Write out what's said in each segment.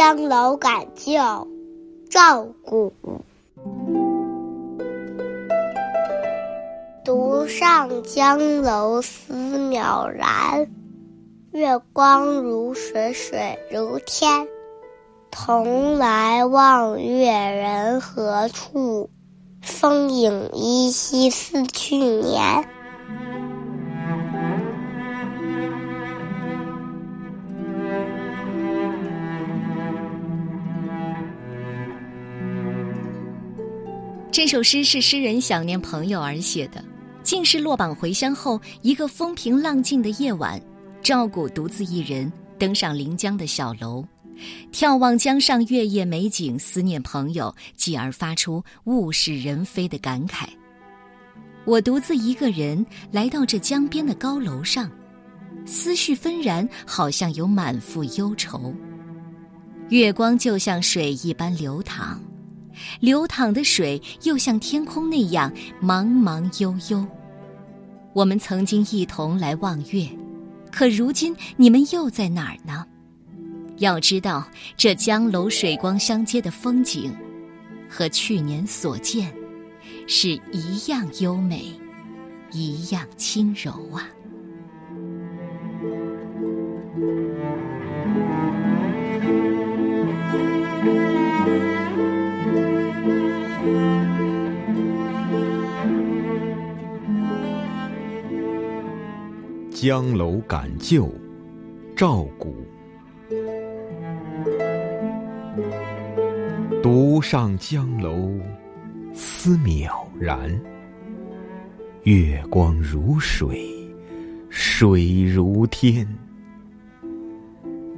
江楼感旧，赵古。独上江楼思渺然，月光如水，水如天。同来望月人何处？风影依稀似去年。这首诗是诗人想念朋友而写的，竟是落榜回乡后一个风平浪静的夜晚，赵古独自一人登上临江的小楼。眺望江上月夜美景，思念朋友，继而发出物是人非的感慨。我独自一个人来到这江边的高楼上，思绪纷然，好像有满腹忧愁。月光就像水一般流淌，流淌的水又像天空那样茫茫悠悠。我们曾经一同来望月，可如今你们又在哪儿呢？要知道，这江楼水光相接的风景，和去年所见，是一样优美，一样轻柔啊！江楼赶旧，赵古。独上江楼，思渺然。月光如水，水如天。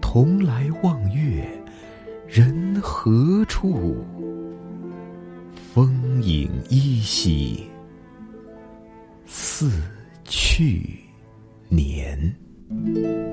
同来望月，人何处？风影依稀，似去年。